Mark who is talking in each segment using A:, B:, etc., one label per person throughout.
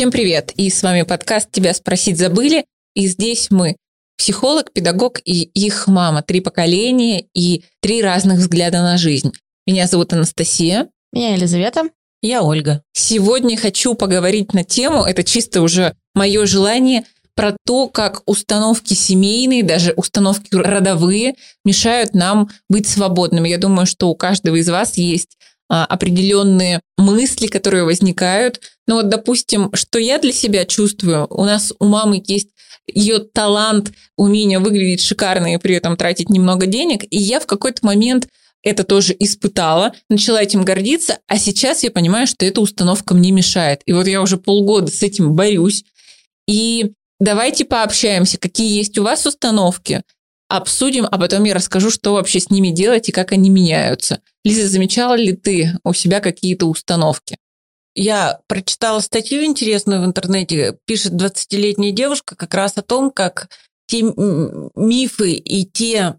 A: Всем привет! И с вами подкаст «Тебя спросить забыли». И здесь мы, психолог, педагог и их мама. Три поколения и три разных взгляда на жизнь. Меня зовут Анастасия.
B: Меня Елизавета.
C: Я Ольга.
A: Сегодня хочу поговорить на тему, это чисто уже мое желание, про то, как установки семейные, даже установки родовые мешают нам быть свободными. Я думаю, что у каждого из вас есть определенные мысли, которые возникают. Ну вот, допустим, что я для себя чувствую, у нас у мамы есть ее талант, умение выглядеть шикарно и при этом тратить немного денег, и я в какой-то момент это тоже испытала, начала этим гордиться, а сейчас я понимаю, что эта установка мне мешает. И вот я уже полгода с этим борюсь. И давайте пообщаемся, какие есть у вас установки, обсудим, а потом я расскажу, что вообще с ними делать и как они меняются. Лиза, замечала ли ты у себя какие-то установки?
C: Я прочитала статью интересную в интернете, пишет 20-летняя девушка как раз о том, как те мифы и те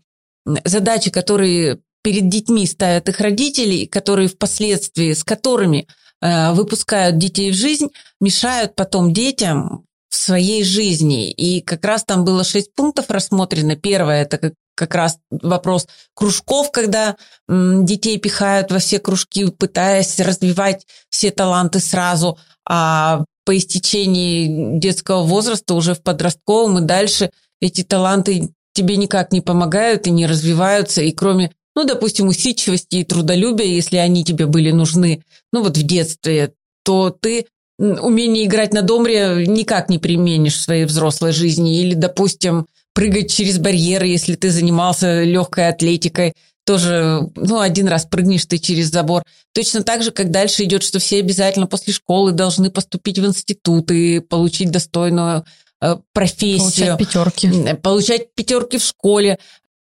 C: задачи, которые перед детьми ставят их родители, которые впоследствии, с которыми э, выпускают детей в жизнь, мешают потом детям в своей жизни. И как раз там было шесть пунктов рассмотрено. Первое – это как, как раз вопрос кружков, когда детей пихают во все кружки, пытаясь развивать все таланты сразу, а по истечении детского возраста, уже в подростковом и дальше, эти таланты тебе никак не помогают и не развиваются, и кроме, ну, допустим, усидчивости и трудолюбия, если они тебе были нужны, ну, вот в детстве, то ты умение играть на домре никак не применишь в своей взрослой жизни. Или, допустим, прыгать через барьеры, если ты занимался легкой атлетикой, тоже, ну, один раз прыгнешь ты через забор. Точно так же, как дальше идет, что все обязательно после школы должны поступить в институт и получить достойную э, профессию.
B: Получать пятерки.
C: Получать пятерки в школе.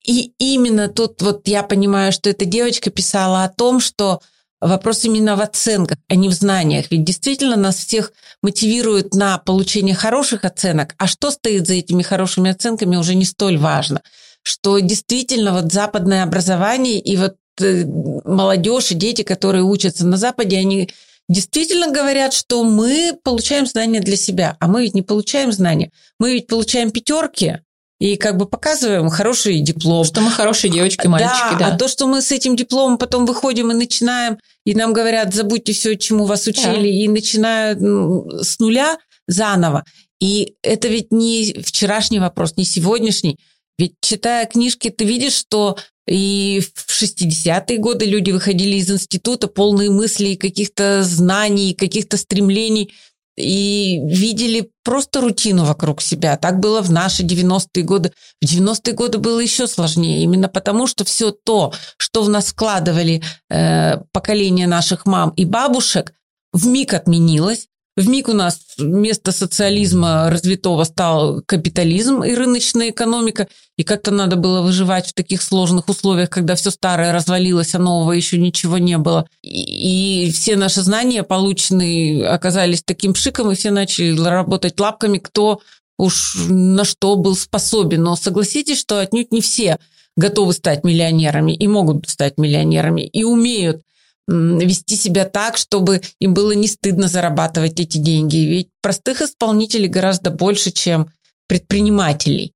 C: И именно тут вот я понимаю, что эта девочка писала о том, что Вопрос именно в оценках, а не в знаниях. Ведь действительно нас всех мотивирует на получение хороших оценок, а что стоит за этими хорошими оценками уже не столь важно. Что действительно вот западное образование и вот э, молодежь и дети, которые учатся на Западе, они действительно говорят, что мы получаем знания для себя, а мы ведь не получаем знания. Мы ведь получаем пятерки, и как бы показываем хороший диплом.
A: Что мы хорошие девочки, мальчики,
C: да. да. А то, что мы с этим дипломом потом выходим и начинаем, и нам говорят, забудьте все, чему вас учили, да. и начинают с нуля заново. И это ведь не вчерашний вопрос, не сегодняшний. Ведь читая книжки, ты видишь, что и в 60-е годы люди выходили из института полные мыслей, каких-то знаний, каких-то стремлений – и видели просто рутину вокруг себя. Так было в наши 90-е годы. В 90-е годы было еще сложнее, именно потому что все то, что в нас вкладывали э, поколение наших мам и бабушек, в миг отменилось. В миг у нас вместо социализма развитого стал капитализм и рыночная экономика, и как-то надо было выживать в таких сложных условиях, когда все старое развалилось, а нового еще ничего не было. И, и все наши знания полученные оказались таким пшиком, и все начали работать лапками, кто уж на что был способен. Но согласитесь, что отнюдь не все готовы стать миллионерами и могут стать миллионерами, и умеют вести себя так, чтобы им было не стыдно зарабатывать эти деньги. Ведь простых исполнителей гораздо больше, чем предпринимателей.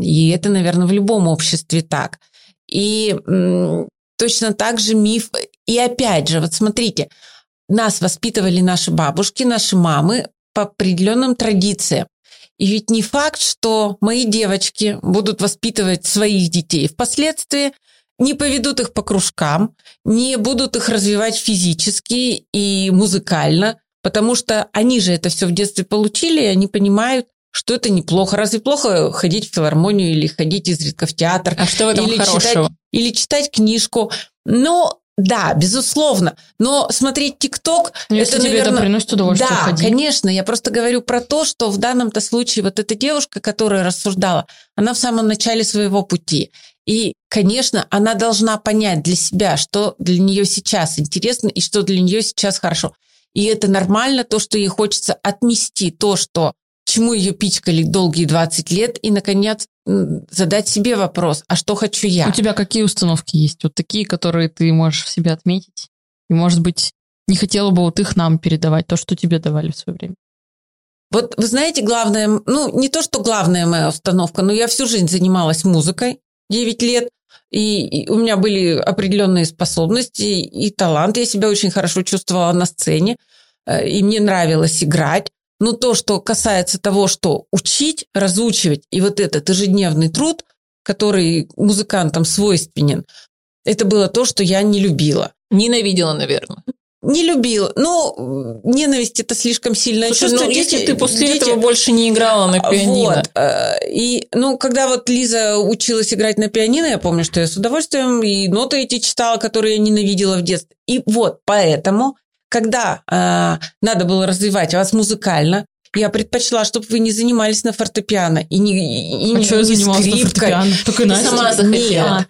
C: И это, наверное, в любом обществе так. И точно так же миф. И опять же, вот смотрите, нас воспитывали наши бабушки, наши мамы по определенным традициям. И ведь не факт, что мои девочки будут воспитывать своих детей впоследствии не поведут их по кружкам, не будут их развивать физически и музыкально, потому что они же это все в детстве получили, и они понимают, что это неплохо. Разве плохо ходить в филармонию или ходить изредка в театр?
A: А что в этом
C: или
A: хорошего?
C: Читать, или читать книжку? Но да, безусловно. Но смотреть ТикТок...
B: Ну, если это, тебе наверное... это приносит удовольствие,
C: Да,
B: ходи.
C: конечно. Я просто говорю про то, что в данном-то случае вот эта девушка, которая рассуждала, она в самом начале своего пути. И, конечно, она должна понять для себя, что для нее сейчас интересно и что для нее сейчас хорошо. И это нормально, то, что ей хочется отмести то, что чему ее пичкали долгие 20 лет, и, наконец, задать себе вопрос, а что хочу я?
B: У тебя какие установки есть? Вот такие, которые ты можешь в себе отметить? И, может быть, не хотела бы вот их нам передавать, то, что тебе давали в свое время?
C: Вот вы знаете, главное, ну, не то, что главная моя установка, но я всю жизнь занималась музыкой, 9 лет, и, и у меня были определенные способности и талант. Я себя очень хорошо чувствовала на сцене, э, и мне нравилось играть. Но то, что касается того, что учить, разучивать, и вот этот ежедневный труд, который музыкантам свойственен, это было то, что я не любила.
A: Ненавидела, наверное.
C: Не любила. Ну, ненависть это слишком сильное
A: Слушай,
C: чувство.
A: ну,
C: Дети-
A: если ты после
C: дети-
A: этого больше не играла на пианино.
C: Вот. э, И, ну, когда вот Лиза училась играть на пианино, я помню, что я с удовольствием и ноты эти читала, которые я ненавидела в детстве. И вот поэтому, когда э, надо было развивать вас музыкально, я предпочла, чтобы вы не занимались на фортепиано и не, и
B: А
C: не,
B: что я
C: не
B: занималась на
C: скрипкой.
B: фортепиано? Только
A: Ты
B: Настя.
A: сама захотела.
C: Нет.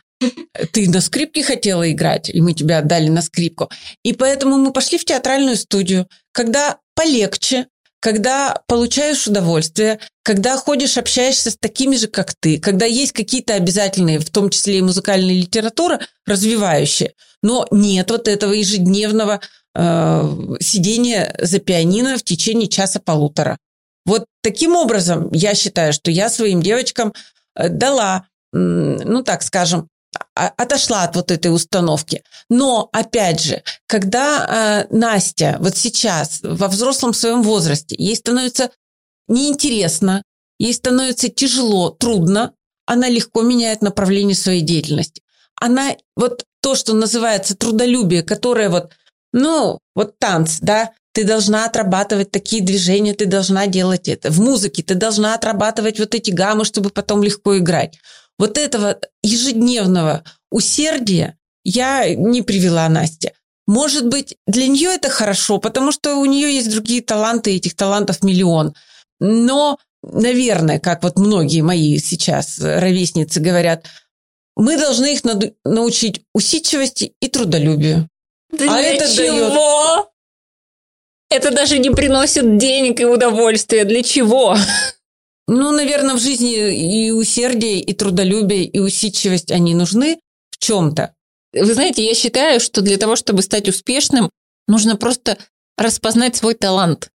C: Ты на скрипке хотела играть, и мы тебя отдали на скрипку. И поэтому мы пошли в театральную студию, когда полегче, когда получаешь удовольствие, когда ходишь, общаешься с такими же, как ты, когда есть какие-то обязательные, в том числе и музыкальная литература, развивающие, но нет вот этого ежедневного э, сидения за пианино в течение часа-полутора. Вот таким образом я считаю, что я своим девочкам э, дала, ну так скажем, отошла от вот этой установки. Но, опять же, когда э, Настя вот сейчас во взрослом своем возрасте, ей становится неинтересно, ей становится тяжело, трудно, она легко меняет направление своей деятельности. Она вот то, что называется трудолюбие, которое вот, ну, вот танц, да, ты должна отрабатывать такие движения, ты должна делать это. В музыке ты должна отрабатывать вот эти гаммы, чтобы потом легко играть. Вот этого ежедневного усердия я не привела Насте. Может быть, для нее это хорошо, потому что у нее есть другие таланты, и этих талантов миллион. Но, наверное, как вот многие мои сейчас ровесницы говорят, мы должны их научить усидчивости и трудолюбию.
A: Да
C: А
A: для
C: это
A: чего? Это даже не приносит денег и удовольствия. Для чего?
C: Ну, наверное, в жизни и усердие, и трудолюбие, и усидчивость, они нужны в чем-то.
A: Вы знаете, я считаю, что для того, чтобы стать успешным, нужно просто распознать свой талант.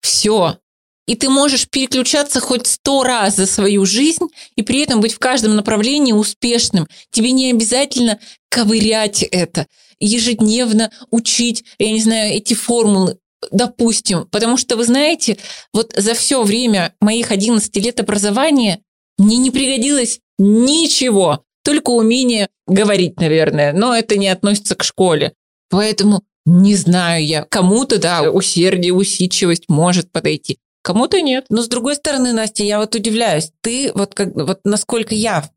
A: Все. И ты можешь переключаться хоть сто раз за свою жизнь и при этом быть в каждом направлении успешным. Тебе не обязательно ковырять это, ежедневно учить, я не знаю, эти формулы, допустим. Потому что, вы знаете, вот за все время моих 11 лет образования мне не пригодилось ничего, только умение говорить, наверное, но это не относится к школе. Поэтому не знаю я. Кому-то, да, усердие, усидчивость может подойти, кому-то нет.
C: Но с другой стороны, Настя, я вот удивляюсь. Ты вот как вот насколько я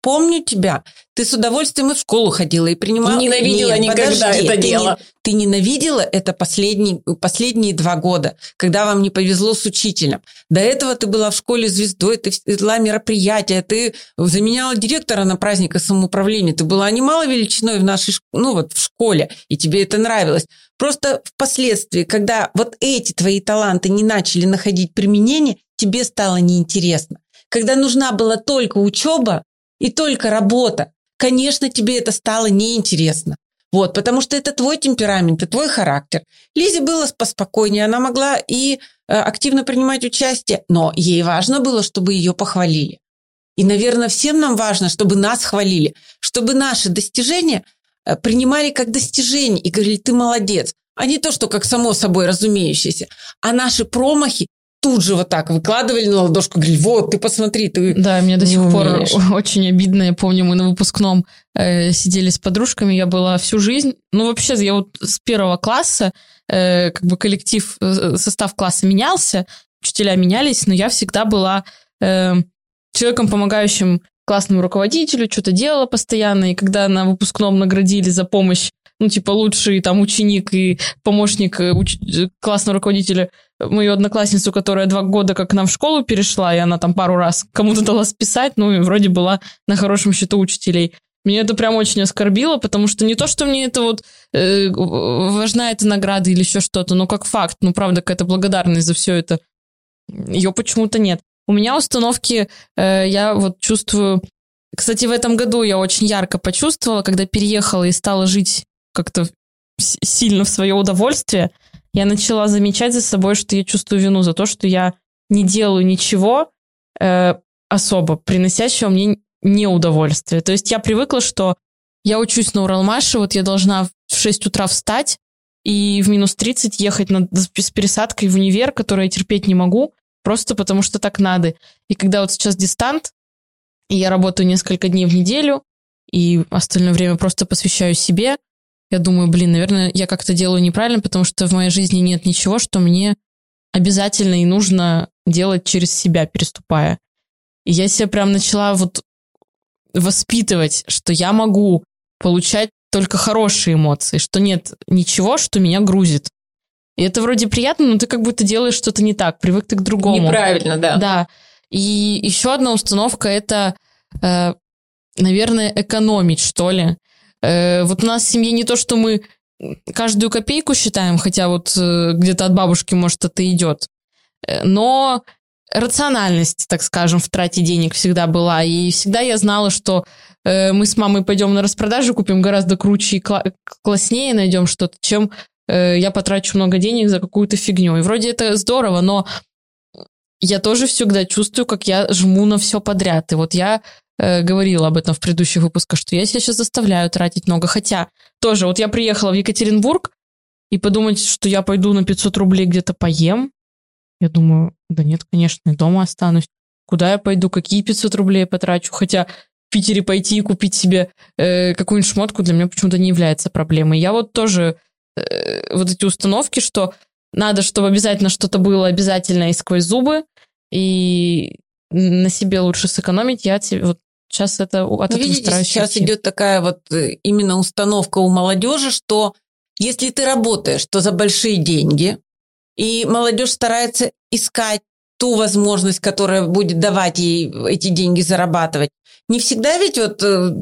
C: помню тебя, ты с удовольствием и в школу ходила и принимала.
A: Ненавидела
C: Нет,
A: никогда
C: подожди,
A: это
C: ты
A: дело.
C: не- ты ненавидела это последний, последние два года, когда вам не повезло с учителем. До этого ты была в школе звездой, ты вела мероприятия, ты заменяла директора на праздник самоуправления, ты была немало величиной в нашей, ну вот в школе, и тебе это нравилось. Просто впоследствии, когда вот эти твои таланты не начали находить применение, тебе стало неинтересно. Когда нужна была только учеба и только работа, конечно, тебе это стало неинтересно. Вот, потому что это твой темперамент, это твой характер. Лизе было поспокойнее, она могла и э, активно принимать участие, но ей важно было, чтобы ее похвалили. И, наверное, всем нам важно, чтобы нас хвалили, чтобы наши достижения э, принимали как достижения и говорили, ты молодец, а не то, что как само собой разумеющееся. А наши промахи тут же вот так выкладывали на ладошку, говорили, вот, ты посмотри, ты...
B: Да, мне до сих
C: умеешь.
B: пор очень обидно. Я помню, мы на выпускном э, сидели с подружками, я была всю жизнь. Ну, вообще, я вот с первого класса, э, как бы коллектив, э, состав класса менялся, учителя менялись, но я всегда была э, человеком, помогающим классному руководителю, что-то делала постоянно, и когда на выпускном наградили за помощь, ну, типа, лучший там ученик и помощник э, уч- э, классного руководителя, мою одноклассницу, которая два года как к нам в школу перешла, и она там пару раз кому-то дала списать, ну, и вроде была на хорошем счету учителей. Меня это прям очень оскорбило, потому что не то, что мне это вот э, важна эта награда или еще что-то, но как факт, ну, правда, какая-то благодарность за все это, ее почему-то нет. У меня установки, э, я вот чувствую... Кстати, в этом году я очень ярко почувствовала, когда переехала и стала жить как-то сильно в свое удовольствие, я начала замечать за собой, что я чувствую вину за то, что я не делаю ничего э, особо приносящего мне неудовольствие. То есть я привыкла, что я учусь на Уралмаше, вот я должна в 6 утра встать и в минус 30 ехать на, с пересадкой в универ, который я терпеть не могу, просто потому что так надо. И когда вот сейчас дистант, и я работаю несколько дней в неделю, и остальное время просто посвящаю себе, я думаю, блин, наверное, я как-то делаю неправильно, потому что в моей жизни нет ничего, что мне обязательно и нужно делать через себя, переступая. И я себя прям начала вот воспитывать, что я могу получать только хорошие эмоции, что нет ничего, что меня грузит. И это вроде приятно, но ты как будто делаешь что-то не так, привык ты к другому.
A: Неправильно, да.
B: Да. И еще одна установка это, э, наверное, экономить, что ли. Э, вот у нас в семье не то, что мы каждую копейку считаем, хотя вот э, где-то от бабушки, может, это идет. Э, но рациональность, так скажем, в трате денег всегда была. И всегда я знала, что э, мы с мамой пойдем на распродажу, купим гораздо круче и кла- класснее найдем что-то, чем э, я потрачу много денег за какую-то фигню. И вроде это здорово, но я тоже всегда чувствую, как я жму на все подряд. И вот я э, говорила об этом в предыдущих выпусках, что я себя сейчас заставляю тратить много. Хотя тоже, вот я приехала в Екатеринбург, и подумать, что я пойду на 500 рублей где-то поем, я думаю, да нет, конечно, я дома останусь. Куда я пойду, какие 500 рублей потрачу? Хотя в Питере пойти и купить себе э, какую-нибудь шмотку для меня почему-то не является проблемой. Я вот тоже э, вот эти установки, что надо, чтобы обязательно что-то было обязательно и сквозь зубы, и на себе лучше сэкономить, я тебе вот сейчас это от
C: ну, видите, стараюсь сейчас идти. идет такая вот э, именно установка у молодежи, что если ты работаешь, то за большие деньги, и молодежь старается искать ту возможность, которая будет давать ей эти деньги зарабатывать. Не всегда ведь вот э,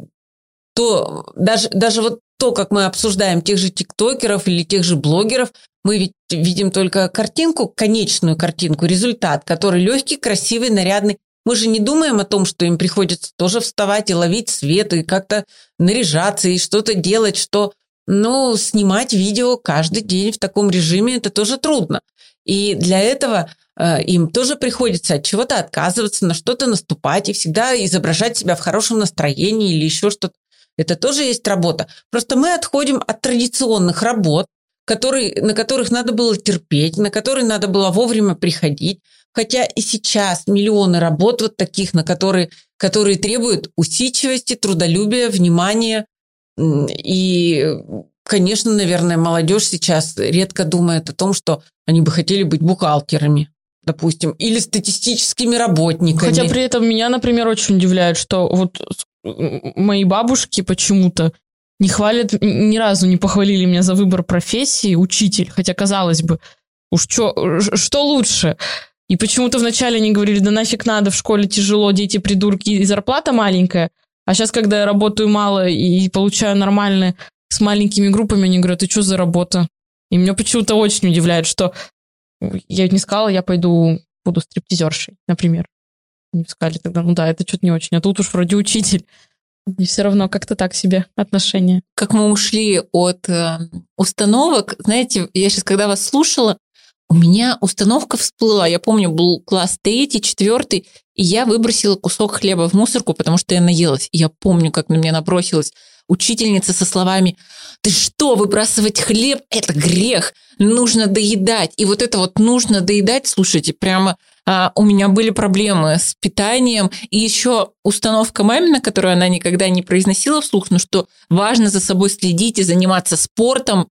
C: то, даже, даже вот то, как мы обсуждаем тех же тиктокеров или тех же блогеров, мы ведь видим только картинку, конечную картинку, результат, который легкий, красивый, нарядный. Мы же не думаем о том, что им приходится тоже вставать и ловить свет, и как-то наряжаться, и что-то делать, что но снимать видео каждый день в таком режиме это тоже трудно. И для этого э, им тоже приходится от чего-то отказываться, на что-то наступать и всегда изображать себя в хорошем настроении или еще что-то. Это тоже есть работа. Просто мы отходим от традиционных работ, которые, на которых надо было терпеть, на которые надо было вовремя приходить. Хотя и сейчас миллионы работ вот таких, на которые, которые требуют усидчивости, трудолюбия, внимания, и, конечно, наверное, молодежь сейчас редко думает о том, что они бы хотели быть бухгалтерами допустим, или статистическими работниками.
B: Хотя при этом меня, например, очень удивляет, что вот мои бабушки почему-то не хвалят, ни разу не похвалили меня за выбор профессии учитель, хотя, казалось бы, уж чё, что лучше? И почему-то вначале они говорили, да нафиг надо, в школе тяжело, дети придурки, и зарплата маленькая. А сейчас, когда я работаю мало и получаю нормально с маленькими группами, они говорят, ты что за работа? И меня почему-то очень удивляет, что я не сказала, я пойду буду стриптизершей, например. Они сказали тогда, ну да, это что-то не очень. А тут уж вроде учитель. И все равно как-то так себе отношения.
A: Как мы ушли от э, установок, знаете, я сейчас, когда вас слушала, у меня установка всплыла. Я помню, был класс третий, четвертый, и я выбросила кусок хлеба в мусорку, потому что я наелась. И я помню, как на меня набросилась учительница со словами «Ты что, выбрасывать хлеб – это грех, нужно доедать». И вот это вот «нужно доедать», слушайте, прямо а, у меня были проблемы с питанием. И еще установка мамина, которую она никогда не произносила вслух, но что важно за собой следить и заниматься спортом.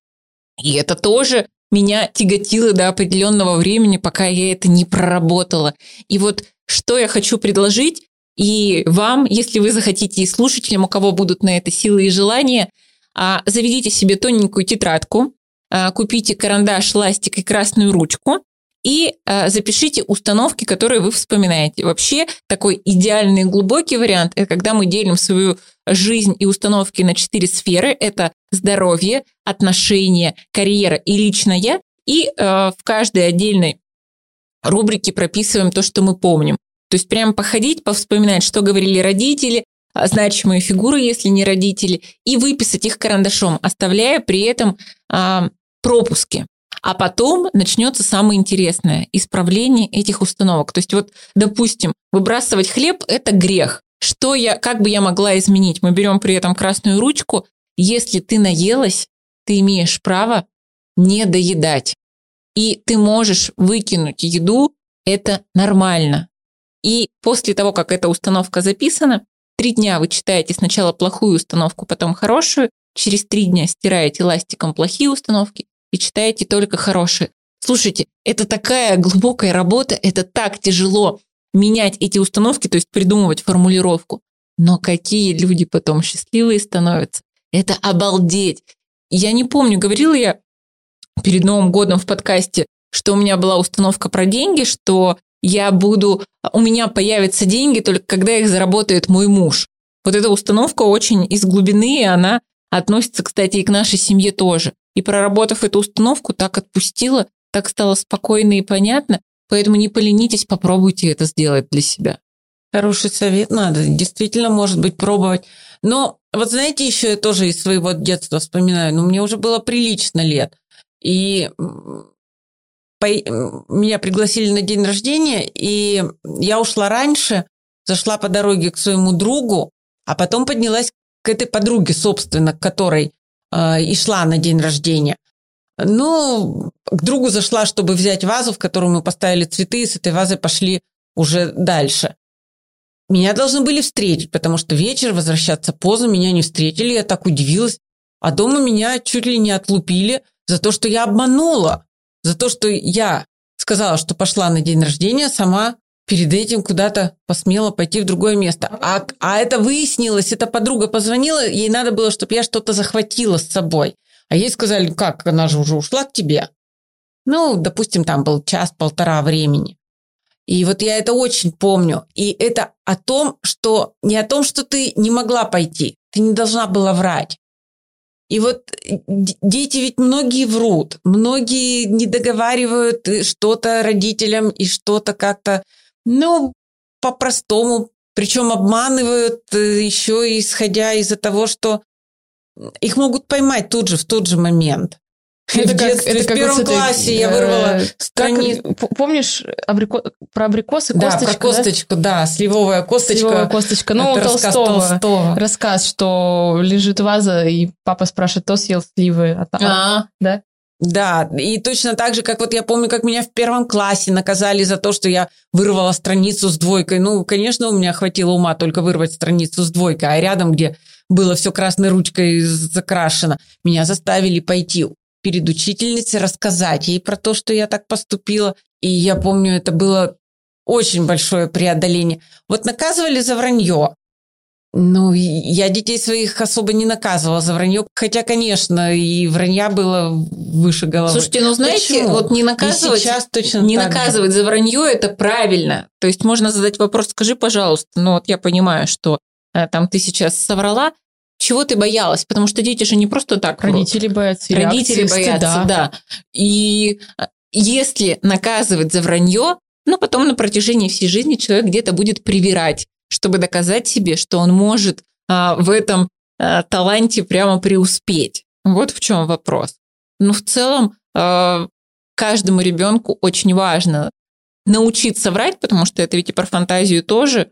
A: И это тоже меня тяготило до определенного времени, пока я это не проработала. И вот что я хочу предложить и вам, если вы захотите, и слушателям, у кого будут на это силы и желания, а, заведите себе тоненькую тетрадку, а, купите карандаш, ластик и красную ручку и а, запишите установки, которые вы вспоминаете. Вообще такой идеальный глубокий вариант – это когда мы делим свою жизнь и установки на четыре сферы. Это здоровье, отношения, карьера и личное. И э, в каждой отдельной рубрике прописываем то, что мы помним. То есть прям походить, повспоминать, что говорили родители, а, значимые фигуры, если не родители, и выписать их карандашом, оставляя при этом а, пропуски. А потом начнется самое интересное – исправление этих установок. То есть вот, допустим, выбрасывать хлеб – это грех. Что я, как бы я могла изменить? Мы берем при этом красную ручку. Если ты наелась, ты имеешь право не доедать. И ты можешь выкинуть еду, это нормально. И после того, как эта установка записана, три дня вы читаете сначала плохую установку, потом хорошую, через три дня стираете ластиком плохие установки и читаете только хорошие. Слушайте, это такая глубокая работа, это так тяжело менять эти установки, то есть придумывать формулировку. Но какие люди потом счастливые становятся. Это обалдеть. Я не помню, говорила я перед Новым годом в подкасте, что у меня была установка про деньги, что я буду, у меня появятся деньги только когда их заработает мой муж. Вот эта установка очень из глубины, и она относится, кстати, и к нашей семье тоже. И проработав эту установку, так отпустила, так стало спокойно и понятно, поэтому не поленитесь, попробуйте это сделать для себя.
C: Хороший совет надо, действительно, может быть, пробовать. Но вот знаете, еще я тоже из своего детства вспоминаю, ну, мне уже было прилично лет. И по... меня пригласили на день рождения, и я ушла раньше, зашла по дороге к своему другу, а потом поднялась к этой подруге, собственно, к которой и шла на день рождения. Ну, к другу зашла, чтобы взять вазу, в которую мы поставили цветы, и с этой вазой пошли уже дальше. Меня должны были встретить, потому что вечер возвращаться поздно, меня не встретили, я так удивилась. А дома меня чуть ли не отлупили за то, что я обманула, за то, что я сказала, что пошла на день рождения, сама перед этим куда-то посмела пойти в другое место. А, а это выяснилось, эта подруга позвонила, ей надо было, чтобы я что-то захватила с собой. А ей сказали, как, она же уже ушла к тебе. Ну, допустим, там был час-полтора времени. И вот я это очень помню. И это о том, что не о том, что ты не могла пойти. Ты не должна была врать. И вот э, дети ведь многие врут, многие не договаривают что-то родителям и что-то как-то, ну, по-простому, причем обманывают э, еще исходя из-за того, что их могут поймать тут же, в тот же момент.
B: Это в как, детстве, это в как первом вот классе я вырвала э, страницу. Помнишь абрико... про абрикосы,
C: косточку? Да, про косточку, да, да сливовая косточка.
B: Сливовая косточка. Ну, это Толстого. Рассказ, Толстого. рассказ, что лежит ваза, и папа спрашивает, кто съел сливы? А,
C: а,
B: да?
C: Да, и точно так же, как вот я помню, как меня в первом классе наказали за то, что я вырвала страницу с двойкой. Ну, конечно, у меня хватило ума только вырвать страницу с двойкой, а рядом, где было все красной ручкой закрашено, меня заставили пойти перед учительницей, рассказать ей про то, что я так поступила. И я помню, это было очень большое преодоление. Вот наказывали за вранье. Ну, я детей своих особо не наказывала за вранье, хотя, конечно, и вранья было выше головы.
A: Слушайте, ну знаете, Почему? вот не наказывать, сейчас точно не наказывать же. за вранье это правильно. То есть можно задать вопрос, скажи, пожалуйста, ну вот я понимаю, что э, там ты сейчас соврала, чего ты боялась? Потому что дети же не просто так.
B: Родители врут. боятся.
A: Родители боятся, стыда. да. И э, если наказывать за вранье, ну, потом на протяжении всей жизни человек где-то будет привирать, чтобы доказать себе, что он может а, в этом а, таланте прямо преуспеть. Вот в чем вопрос. Ну, в целом, а, каждому ребенку очень важно научиться врать, потому что это ведь и про фантазию тоже.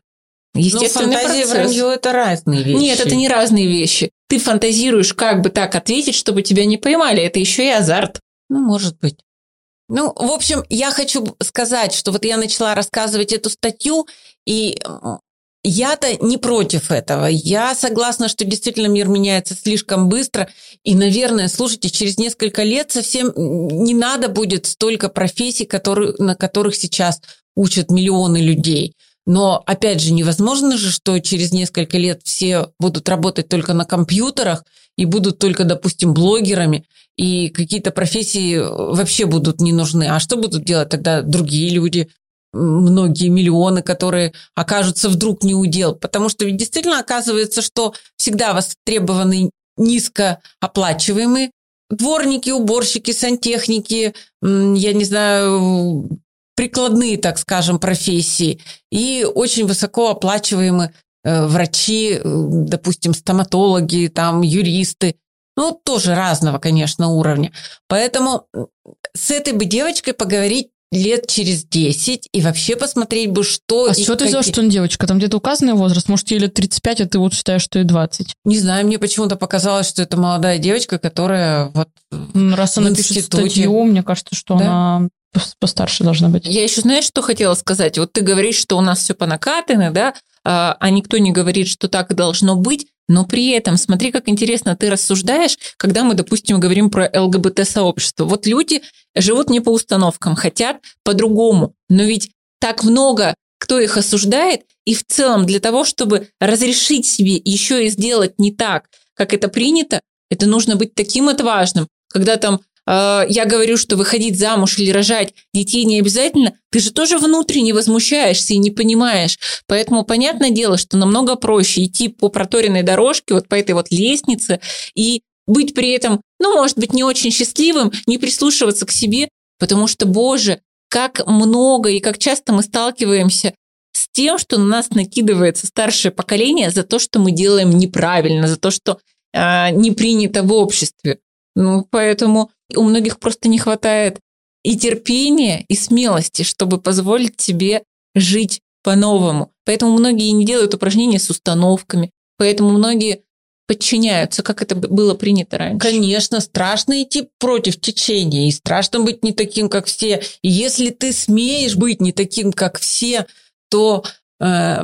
C: Естественно, фантазия процесс. и вранье – это разные вещи.
A: Нет, это не разные вещи. Ты фантазируешь, как бы так ответить, чтобы тебя не поймали. Это еще и азарт.
C: Ну, может быть. Ну, в общем, я хочу сказать, что вот я начала рассказывать эту статью, и я-то не против этого. Я согласна, что действительно мир меняется слишком быстро. И, наверное, слушайте, через несколько лет совсем не надо будет столько профессий, которые, на которых сейчас учат миллионы людей. Но, опять же, невозможно же, что через несколько лет все будут работать только на компьютерах и будут только, допустим, блогерами, и какие-то профессии вообще будут не нужны. А что будут делать тогда другие люди, многие миллионы, которые окажутся вдруг не удел? Потому что ведь действительно оказывается, что всегда востребованы низкооплачиваемые дворники, уборщики, сантехники, я не знаю, прикладные, так скажем, профессии и очень высоко оплачиваемые э, врачи, э, допустим, стоматологи, там, юристы. Ну, тоже разного, конечно, уровня. Поэтому с этой бы девочкой поговорить лет через 10 и вообще посмотреть бы, что...
B: А с чего ты взял, что он девочка? Там где-то указанный возраст? Может, ей лет 35, а ты вот считаешь, что ей 20?
C: Не знаю, мне почему-то показалось, что это молодая девочка, которая вот
B: Раз она пишет статью, мне кажется, что да? она постарше должна быть.
A: Я еще, знаешь, что хотела сказать? Вот ты говоришь, что у нас все по накатанной, да, а, а никто не говорит, что так и должно быть. Но при этом, смотри, как интересно ты рассуждаешь, когда мы, допустим, говорим про ЛГБТ-сообщество. Вот люди живут не по установкам, хотят по-другому. Но ведь так много кто их осуждает, и в целом для того, чтобы разрешить себе еще и сделать не так, как это принято, это нужно быть таким отважным, когда там э, я говорю, что выходить замуж или рожать детей не обязательно, ты же тоже внутренне возмущаешься и не понимаешь. Поэтому понятное дело, что намного проще идти по проторенной дорожке, вот по этой вот лестнице, и быть при этом, ну, может быть, не очень счастливым, не прислушиваться к себе, потому что, боже, как много и как часто мы сталкиваемся с тем, что на нас накидывается старшее поколение за то, что мы делаем неправильно, за то, что э, не принято в обществе. Ну, поэтому у многих просто не хватает и терпения, и смелости, чтобы позволить себе жить по-новому. Поэтому многие не делают упражнения с установками, поэтому многие подчиняются, как это было принято раньше.
C: Конечно, страшно идти против течения, и страшно быть не таким, как все. И если ты смеешь быть не таким, как все, то э,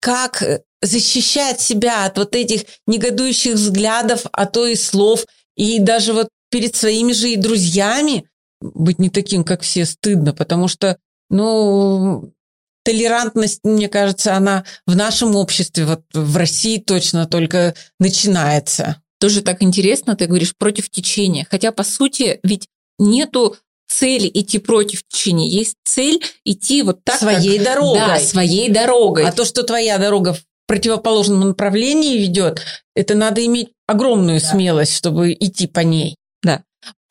C: как защищать себя от вот этих негодующих взглядов, а то и слов, и даже вот перед своими же и друзьями быть не таким, как все, стыдно, потому что, ну, толерантность, мне кажется, она в нашем обществе, вот в России точно только начинается.
A: Тоже так интересно, ты говоришь против течения. Хотя, по сути, ведь нету цели идти против течения. Есть цель идти вот так.
C: Своей как... дорогой.
A: Да, своей дорогой.
C: А то, что твоя дорога в противоположном направлении ведет, это надо иметь огромную да. смелость, чтобы идти по ней.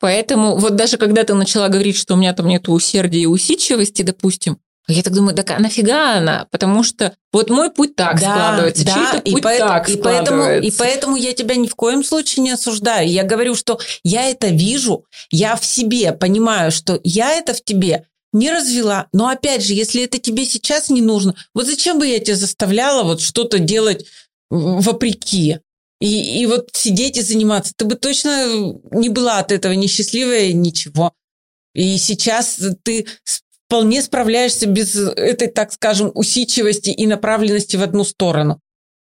A: Да. Поэтому вот даже когда ты начала говорить, что у меня там нет усердия и усидчивости, допустим, я так думаю, так а нафига она? Потому что вот мой путь так да, складывается, да, чей-то путь и поэтому, так
C: и поэтому, и поэтому я тебя ни в коем случае не осуждаю. Я говорю, что я это вижу, я в себе понимаю, что я это в тебе не развела. Но опять же, если это тебе сейчас не нужно, вот зачем бы я тебя заставляла вот что-то делать вопреки? И, и вот сидеть и заниматься. Ты бы точно не была от этого несчастливая, ничего. И сейчас ты вполне справляешься без этой, так скажем, усидчивости и направленности в одну сторону.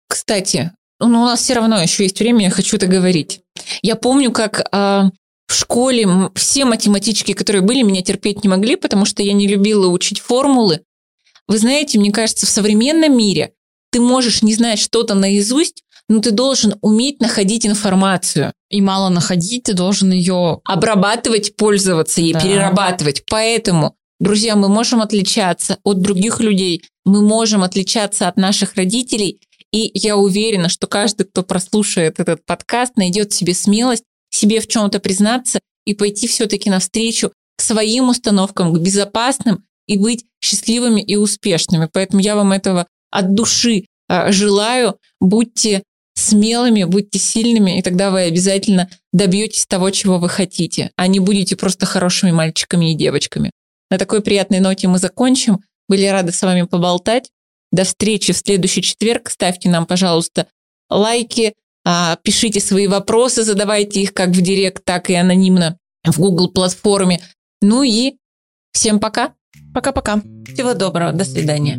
A: Кстати, ну, у нас все равно еще есть время, я хочу это говорить. Я помню, как э, в школе все математички, которые были, меня терпеть не могли, потому что я не любила учить формулы. Вы знаете, мне кажется, в современном мире ты можешь не знать что-то наизусть, но ты должен уметь находить информацию.
B: И мало находить, ты должен ее
A: обрабатывать, пользоваться ей, да. перерабатывать. Поэтому Друзья, мы можем отличаться от других людей, мы можем отличаться от наших родителей, и я уверена, что каждый, кто прослушает этот подкаст, найдет в себе смелость себе в чем-то признаться и пойти все-таки навстречу к своим установкам, к безопасным и быть счастливыми и успешными. Поэтому я вам этого от души а, желаю. Будьте смелыми, будьте сильными, и тогда вы обязательно добьетесь того, чего вы хотите, а не будете просто хорошими мальчиками и девочками. На такой приятной ноте мы закончим. Были рады с вами поболтать. До встречи в следующий четверг. Ставьте нам, пожалуйста, лайки, а, пишите свои вопросы, задавайте их как в директ, так и анонимно в Google платформе. Ну и всем пока.
B: Пока-пока.
C: Всего доброго. До свидания.